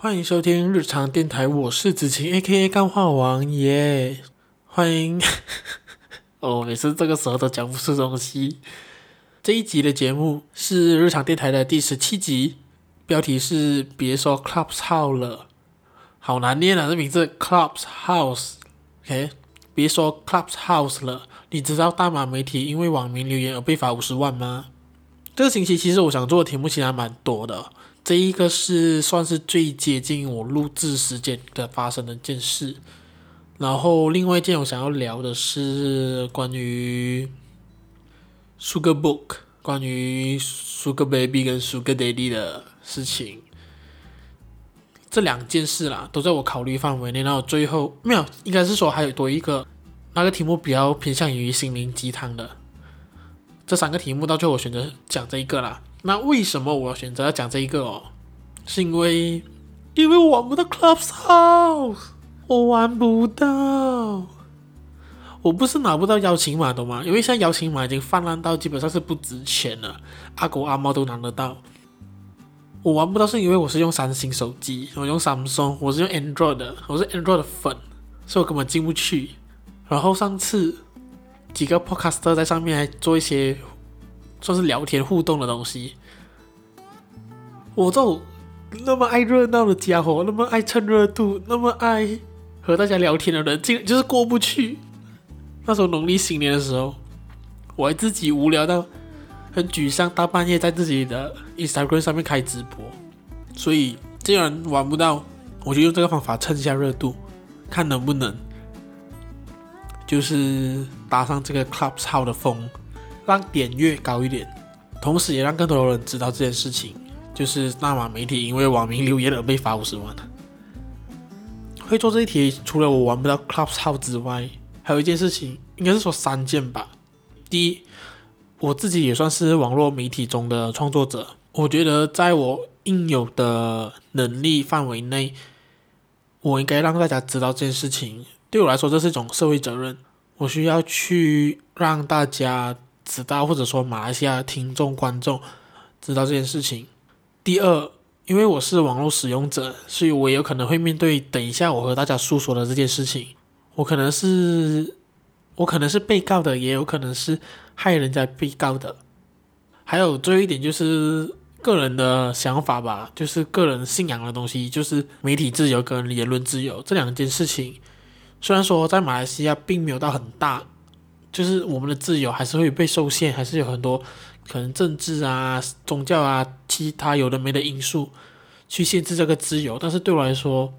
欢迎收听日常电台，我是子晴，A.K.A. 干话王耶。欢迎，哦，每次这个时候都讲不出东西。这一集的节目是日常电台的第十七集，标题是“别说 Clubhouse 了”，好难念啊，这名字 Clubs House，OK，别说 Clubs House 了。你知道大马媒体因为网民留言而被罚五十万吗？这个星期其实我想做的题目其实还蛮多的。这一个是算是最接近我录制时间的发生的一件事，然后另外一件我想要聊的是关于 Sugar Book，关于 Sugar Baby 跟 Sugar Daddy 的事情。这两件事啦，都在我考虑范围内。然后最后没有，应该是说还有多一个，那个题目比较偏向于心灵鸡汤的。这三个题目到最后我选择讲这一个啦。那为什么我选择要讲这一个哦？是因为，因为我玩不到 Clubhouse，我玩不到。我不是拿不到邀请码，懂吗？因为现在邀请码已经泛滥到基本上是不值钱了，阿狗阿猫都拿得到。我玩不到是因为我是用三星手机，我用 Samsung，我是用 Android 的，我是 Android 的粉，所以我根本进不去。然后上次几个 Podcaster 在上面还做一些。算是聊天互动的东西。我这种那么爱热闹的家伙，那么爱蹭热度，那么爱和大家聊天的人，竟就是过不去。那时候农历新年的时候，我还自己无聊到很沮丧，大半夜在自己的 Instagram 上面开直播。所以既然玩不到，我就用这个方法蹭一下热度，看能不能就是搭上这个 Clubhouse 的风。让点阅高一点，同时也让更多人知道这件事情。就是大马媒体因为网民留言而被罚五十万。会做这一题，除了我玩不到 Clubhouse 之外，还有一件事情，应该是说三件吧。第一，我自己也算是网络媒体中的创作者，我觉得在我应有的能力范围内，我应该让大家知道这件事情。对我来说，这是一种社会责任，我需要去让大家。知道，或者说马来西亚听众观众知道这件事情。第二，因为我是网络使用者，所以我有可能会面对等一下我和大家诉说的这件事情。我可能是我可能是被告的，也有可能是害人家被告的。还有最后一点就是个人的想法吧，就是个人信仰的东西，就是媒体自由跟言论自由这两件事情。虽然说在马来西亚并没有到很大。就是我们的自由还是会被受限，还是有很多可能政治啊、宗教啊、其他有的没的因素去限制这个自由。但是对我来说，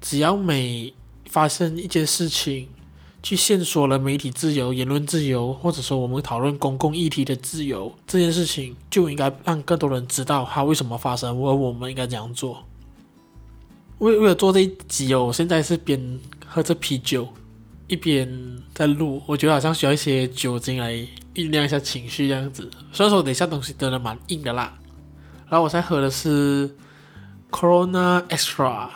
只要每发生一件事情，去限缩了媒体自由、言论自由，或者说我们讨论公共议题的自由，这件事情就应该让更多人知道它为什么发生，而我们应该怎样做。为为了做这一集哦，我现在是边喝着啤酒。一边在录，我觉得好像需要一些酒精来酝酿一下情绪这样子。虽然说等一下东西真的蛮硬的啦，然后我现在喝的是 Corona Extra。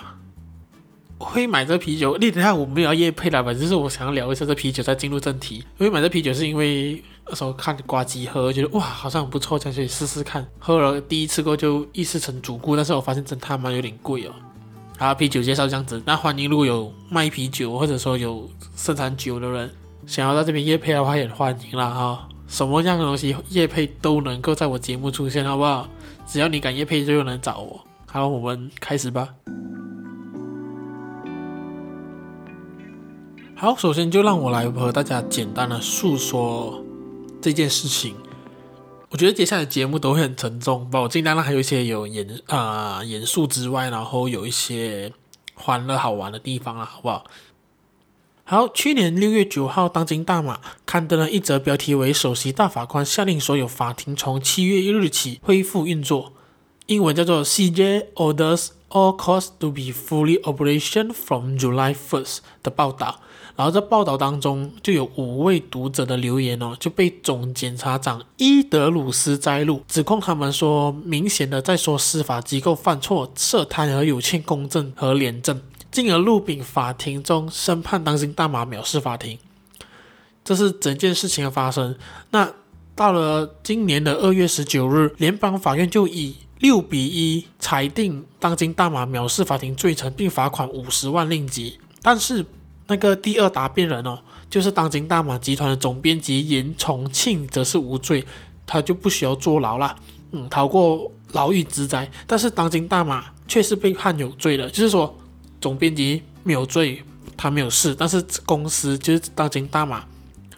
会买这啤酒，你等下我没有要业配啦，反正就是我想要聊一下这啤酒再进入正题。因为买这啤酒是因为那时候看瓜机喝，觉得哇好像很不错，想去试试看。喝了第一次过就一试成主顾，但是我发现真他妈有点贵哦。好，啤酒介绍这样子。那欢迎如果有卖啤酒或者说有生产酒的人，想要在这边夜配的话，也欢迎啦哈。什么样的东西夜配都能够在我节目出现，好不好？只要你敢夜配，就有人找我。好，我们开始吧。好，首先就让我来和大家简单的诉说这件事情。我觉得接下来节目都会很沉重，吧，我尽量让还有一些有严啊、呃、严肃之外，然后有一些欢乐好玩的地方啊，好不好？好，去年六月九号，当今大马刊登了一则标题为“首席大法官下令所有法庭从七月一日起恢复运作”，英文叫做 “CJ orders all courts to be fully operation from July 1st” 的报道。然后在报道当中就有五位读者的留言哦，就被总检察长伊德鲁斯摘录，指控他们说明显的在说司法机构犯错、涉贪和有欠公正和廉政，进而录屏法庭中审判当今大马藐视法庭。这是整件事情的发生。那到了今年的二月十九日，联邦法院就以六比一裁定当今大马藐视法庭罪成，并罚款五十万令吉。但是那个第二答辩人哦，就是当今大马集团的总编辑严崇庆，则是无罪，他就不需要坐牢了，嗯，逃过牢狱之灾。但是当今大马却是被判有罪的，就是说总编辑没有罪，他没有事，但是公司就是当今大马，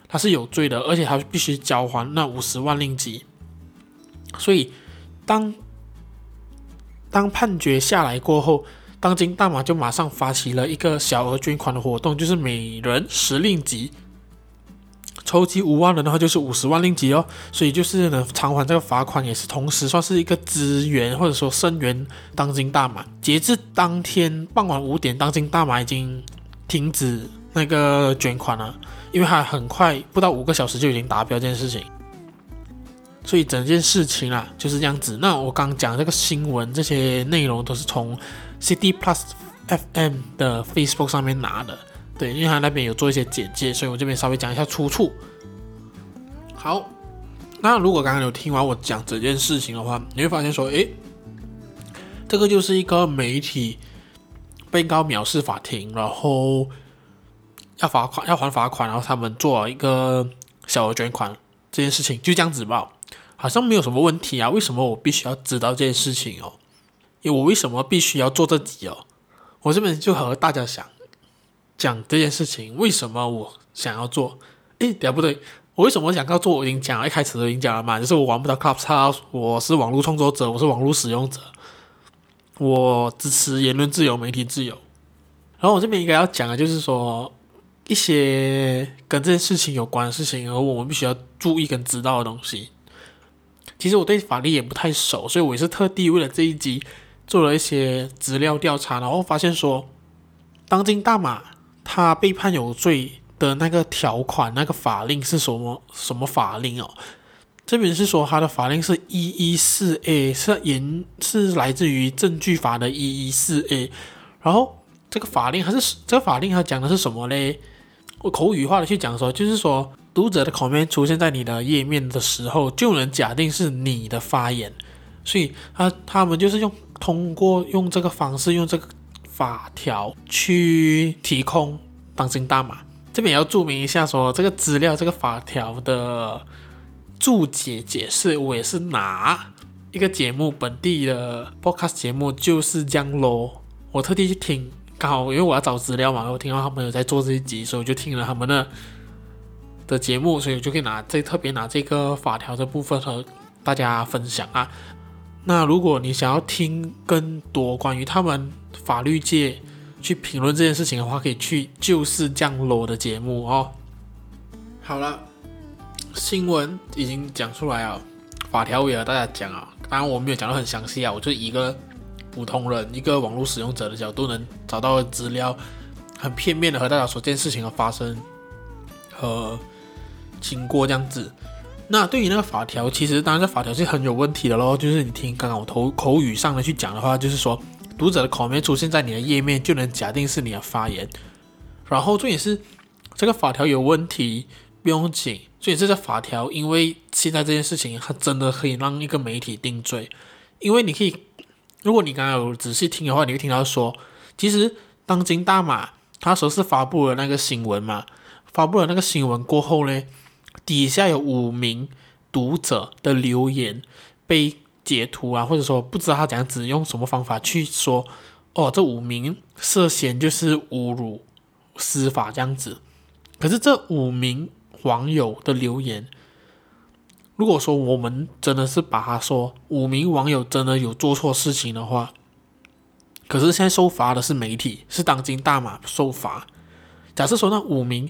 他是有罪的，而且他必须交还那五十万令吉。所以当当判决下来过后，当今大马就马上发起了一个小额捐款的活动，就是每人十令吉，筹集五万人的话就是五十万令吉哦。所以就是呢，偿还这个罚款，也是同时算是一个支援或者说声援当今大马。截至当天傍晚五点，当今大马已经停止那个捐款了，因为它很快不到五个小时就已经达标这件事情。所以整件事情啊就是这样子。那我刚讲这个新闻，这些内容都是从 City Plus FM 的 Facebook 上面拿的。对，因为他那边有做一些简介，所以我这边稍微讲一下出处。好，那如果刚刚有听完我讲这件事情的话，你会发现说，诶，这个就是一个媒体被告藐视法庭，然后要罚款，要还罚款，然后他们做了一个小额捐款，这件事情就这样子吧。好像没有什么问题啊，为什么我必须要知道这件事情哦？因为我为什么必须要做这集哦？我这边就和大家想讲这件事情，为什么我想要做？诶，对不对？我为什么想要做？我已经讲了，一开始都已经讲了嘛，就是我玩不到 Clubhouse，我是网络创作者，我是网络使用者，我支持言论自由、媒体自由。然后我这边应该要讲的，就是说一些跟这件事情有关的事情，而我们必须要注意跟知道的东西。其实我对法律也不太熟，所以我也是特地为了这一集做了一些资料调查，然后发现说，当今大马他被判有罪的那个条款，那个法令是什么什么法令哦？这边是说他的法令是一一四 A，是沿是来自于证据法的一一四 A，然后这个法令还是这个法令它讲的是什么嘞？我口语化的去讲说，就是说。读者的 comment 出现在你的页面的时候，就能假定是你的发言，所以他他们就是用通过用这个方式，用这个法条去提供当今大马。这边也要注明一下说，说这个资料这个法条的注解解释，我也是拿一个节目本地的 podcast 节目，就是这样咯。我特地去听，刚好因为我要找资料嘛，我听到他们有在做这一集，所以我就听了他们的。的节目，所以我就可以拿这特别拿这个法条的部分和大家分享啊。那如果你想要听更多关于他们法律界去评论这件事情的话，可以去就是这样咯的节目哦。好了，新闻已经讲出来啊，法条我也和大家讲啊。当然我没有讲得很详细啊，我就一个普通人、一个网络使用者的角度，能找到的资料，很片面的和大家说这件事情的发生和。经过这样子，那对于那个法条，其实当然这法条是很有问题的喽。就是你听刚刚我口口语上的去讲的话，就是说读者的 comment 出现在你的页面，就能假定是你的发言。然后重点是这个法条有问题，不用紧。所以这个法条，因为现在这件事情，它真的可以让一个媒体定罪。因为你可以，如果你刚刚有仔细听的话，你会听到说，其实当今大马他说是发布了那个新闻嘛，发布了那个新闻过后呢，底下有五名读者的留言被截图啊，或者说不知道他怎样子用什么方法去说哦，这五名涉嫌就是侮辱司法这样子。可是这五名网友的留言，如果说我们真的是把他说五名网友真的有做错事情的话，可是现在受罚的是媒体，是当今大马受罚。假设说那五名。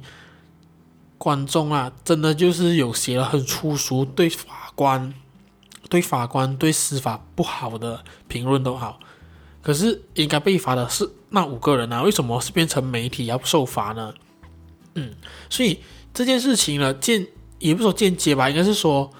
观众啊，真的就是有写了很粗俗，对法官、对法官、对司法不好的评论都好，可是应该被罚的是那五个人啊，为什么是变成媒体要受罚呢？嗯，所以这件事情呢，间也不说间接吧，应该是说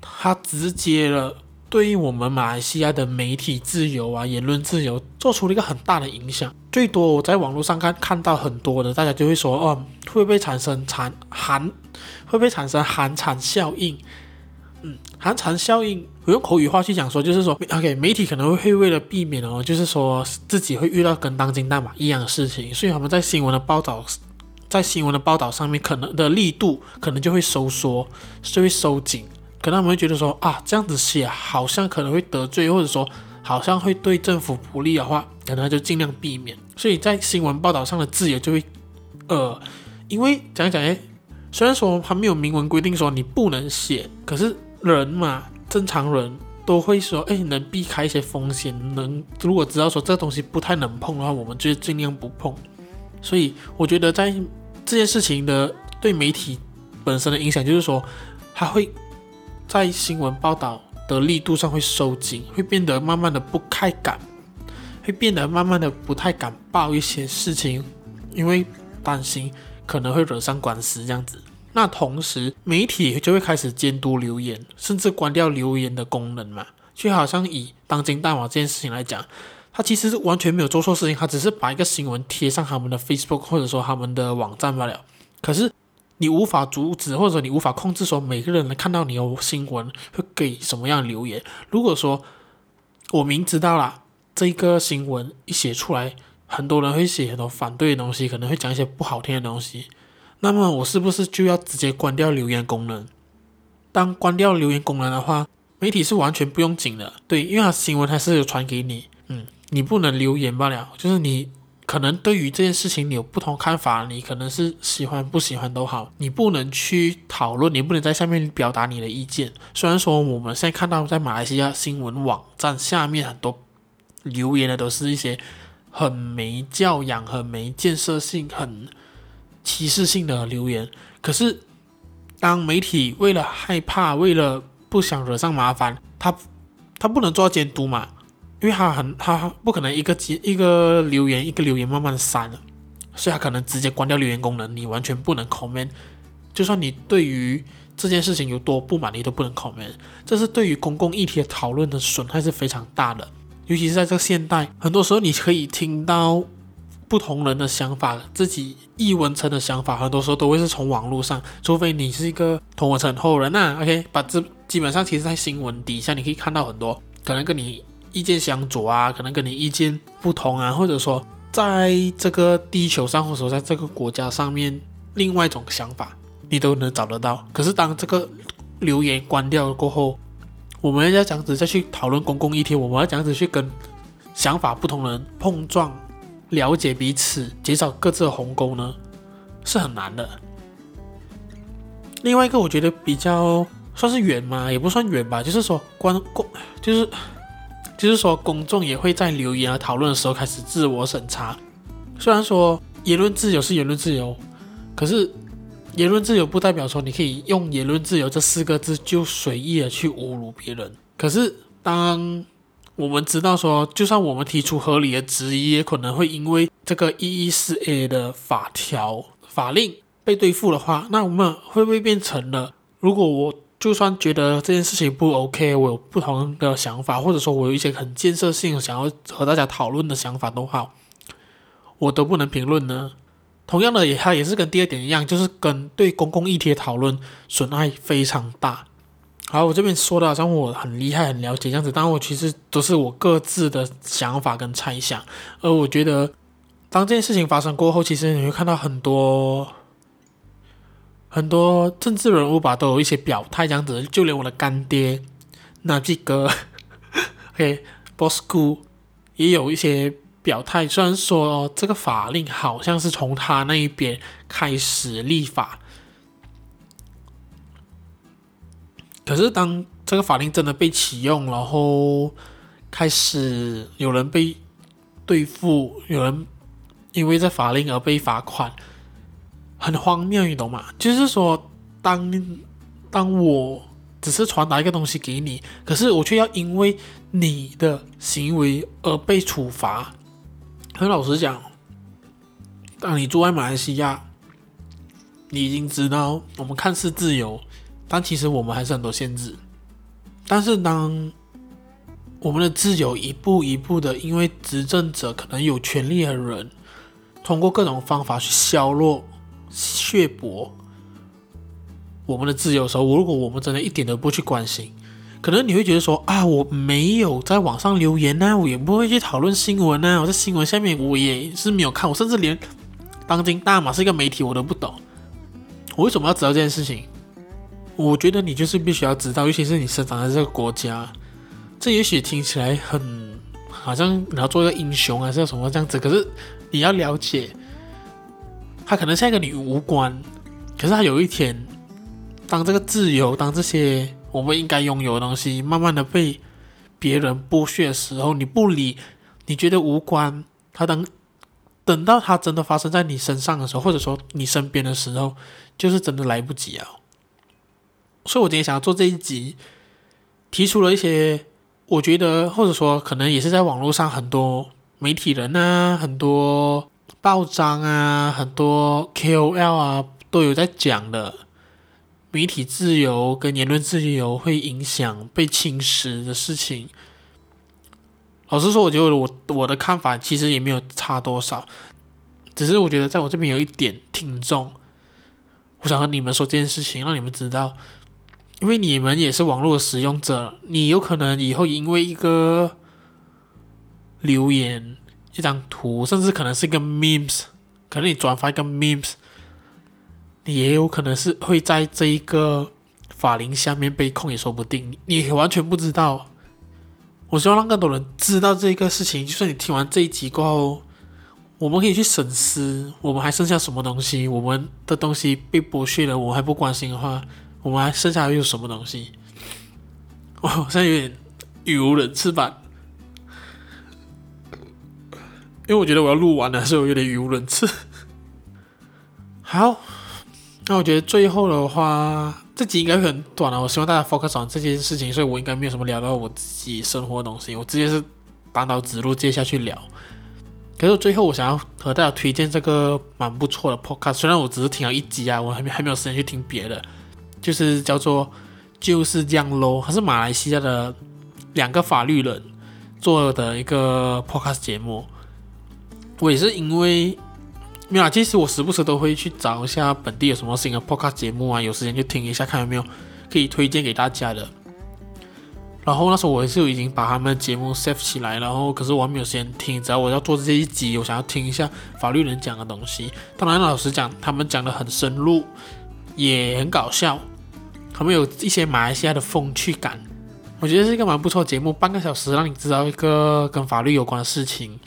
他直接了。对于我们马来西亚的媒体自由啊、言论自由，做出了一个很大的影响。最多我在网络上看看到很多的，大家就会说：“哦，会不会产生产寒？会不会产生寒蝉效应？”嗯，寒蝉效应，我用口语化去讲说，就是说，OK，媒体可能会为了避免哦，就是说自己会遇到跟当今大马一样的事情，所以他们在新闻的报道，在新闻的报道上面，可能的力度可能就会收缩，就会收紧，可能他们会觉得说啊，这样子写好像可能会得罪，或者说好像会对政府不利的话，可能就尽量避免。所以在新闻报道上的自由就会，呃，因为讲一讲诶，虽然说还没有明文规定说你不能写，可是。人嘛，正常人都会说，哎，能避开一些风险，能如果知道说这个东西不太能碰的话，我们就尽量不碰。所以我觉得在这件事情的对媒体本身的影响，就是说，它会在新闻报道的力度上会收紧，会变得慢慢的不太敢，会变得慢慢的不太敢报一些事情，因为担心可能会惹上官司这样子。那同时，媒体就会开始监督留言，甚至关掉留言的功能嘛。就好像以当今大马这件事情来讲，他其实是完全没有做错事情，他只是把一个新闻贴上他们的 Facebook 或者说他们的网站罢了。可是你无法阻止，或者你无法控制说每个人能看到你有新闻会给什么样的留言。如果说我明知道了这个新闻一写出来，很多人会写很多反对的东西，可能会讲一些不好听的东西。那么我是不是就要直接关掉留言功能？当关掉留言功能的话，媒体是完全不用紧的。对，因为它新闻还是有传给你，嗯，你不能留言罢了。就是你可能对于这件事情你有不同看法，你可能是喜欢不喜欢都好，你不能去讨论，你不能在下面表达你的意见。虽然说我们现在看到在马来西亚新闻网站下面很多留言的都是一些很没教养、很没建设性、很。歧视性的留言，可是当媒体为了害怕，为了不想惹上麻烦，他他不能做监督嘛，因为他很他不可能一个一个留言一个留言慢慢删了，所以他可能直接关掉留言功能，你完全不能 comment，就算你对于这件事情有多不满，你都不能 comment，这是对于公共议题的讨论的损害是非常大的，尤其是在这个现代，很多时候你可以听到。不同人的想法，自己异文层的想法，很多时候都会是从网络上，除非你是一个同文层后人呐。OK，把这基本上其实在新闻底下，你可以看到很多可能跟你意见相左啊，可能跟你意见不同啊，或者说在这个地球上，或者说在这个国家上面，另外一种想法，你都能找得到。可是当这个留言关掉了过后，我们要这样子再去讨论公共议题，我们要这样子去跟想法不同的人碰撞。了解彼此，减少各自的鸿沟呢，是很难的。另外一个，我觉得比较算是远嘛，也不算远吧，就是说关公，就是就是说公众也会在留言和讨论的时候开始自我审查。虽然说言论自由是言论自由，可是言论自由不代表说你可以用言论自由这四个字就随意的去侮辱别人。可是当我们知道说，就算我们提出合理的质疑，也可能会因为这个一一四 A 的法条法令被对付的话，那我们会不会变成了？如果我就算觉得这件事情不 OK，我有不同的想法，或者说我有一些很建设性想要和大家讨论的想法都好，我都不能评论呢？同样的，也它也是跟第二点一样，就是跟对公共议题的讨论损害非常大。好，我这边说的好像我很厉害、很了解这样子，但我其实都是我各自的想法跟猜想。而我觉得，当这件事情发生过后，其实你会看到很多很多政治人物吧，都有一些表态这样子。就连我的干爹纳吉哥，OK，Bosco 也有一些表态。虽然说这个法令好像是从他那一边开始立法。可是，当这个法令真的被启用，然后开始有人被对付，有人因为这法令而被罚款，很荒谬，你懂吗？就是说，当当我只是传达一个东西给你，可是我却要因为你的行为而被处罚。很老实讲，当你住在马来西亚，你已经知道我们看似自由。但其实我们还是很多限制，但是当我们的自由一步一步的，因为执政者可能有权力的人，通过各种方法去削弱、血薄，我们的自由的时候，如果我们真的一点都不去关心，可能你会觉得说啊，我没有在网上留言呢，我也不会去讨论新闻呢，我在新闻下面我也是没有看，我甚至连当今大马是一个媒体我都不懂，我为什么要知道这件事情？我觉得你就是必须要知道，尤其是你生长在这个国家，这也许听起来很好像你要做一个英雄还是什么这样子，可是你要了解，他可能现在跟你无关，可是他有一天，当这个自由，当这些我们应该拥有的东西，慢慢的被别人剥削的时候，你不理，你觉得无关，他等等到他真的发生在你身上的时候，或者说你身边的时候，就是真的来不及啊。所以，我今天想要做这一集，提出了一些我觉得，或者说可能也是在网络上很多媒体人啊、很多报章啊、很多 KOL 啊都有在讲的，媒体自由跟言论自由会影响被侵蚀的事情。老实说，我觉得我我的看法其实也没有差多少，只是我觉得在我这边有一点听众，我想和你们说这件事情，让你们知道。因为你们也是网络使用者，你有可能以后因为一个留言、一张图，甚至可能是一个 memes，可能你转发一个 memes，你也有可能是会在这一个法令下面被控也说不定，你完全不知道。我希望让更多人知道这个事情，就算你听完这一集过后，我们可以去审视，我们还剩下什么东西，我们的东西被剥削了，我还不关心的话。我们还剩下又有什么东西？我好像有点语无伦次吧，因为我觉得我要录完了，所以我有点语无伦次。好，那我觉得最后的话，这集应该会很短了。我希望大家 focus on 这件事情，所以我应该没有什么聊到我自己生活的东西，我直接是单刀直入接下去聊。可是最后我想要和大家推荐这个蛮不错的 podcast，虽然我只是听了一集啊，我还没还没有时间去听别的。就是叫做就是这样喽，它是马来西亚的两个法律人做的一个 podcast 节目。我也是因为没有啊，其实我时不时都会去找一下本地有什么新的 podcast 节目啊，有时间就听一下，看有没有可以推荐给大家的。然后那时候我也是已经把他们的节目 save 起来，然后可是我还没有时间听，只要我要做这一集，我想要听一下法律人讲的东西。当然，老实讲，他们讲的很深入，也很搞笑。他们有一些马来西亚的风趣感，我觉得是一个蛮不错的节目，半个小时让你知道一个跟法律有关的事情，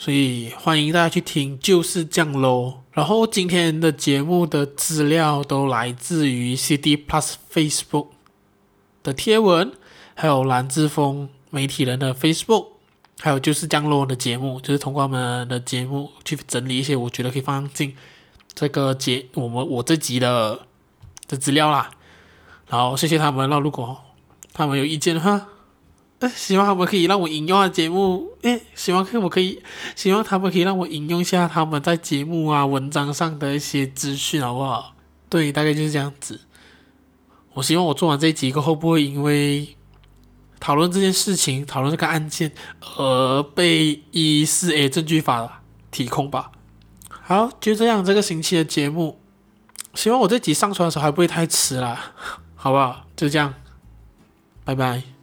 所以欢迎大家去听，就是这样喽。然后今天的节目的资料都来自于 CD Plus Facebook 的贴文，还有蓝之峰媒体人的 Facebook，还有就是这样喽的节目，就是通过我们的节目去整理一些我觉得可以放进这个节我们我这集的的资料啦。然后谢谢他们，那如果他们有意见的话，哎，希望他们可以让我引用的节目，哎，希望可我可以，希望他们可以让我引用一下他们在节目啊、文章上的一些资讯，好不好？对，大概就是这样子。我希望我做完这一集过后，不会因为讨论这件事情、讨论这个案件而被一四 A 证据法提控吧。好，就这样，这个星期的节目，希望我这集上传的时候还不会太迟啦。好不好？就这样，拜拜。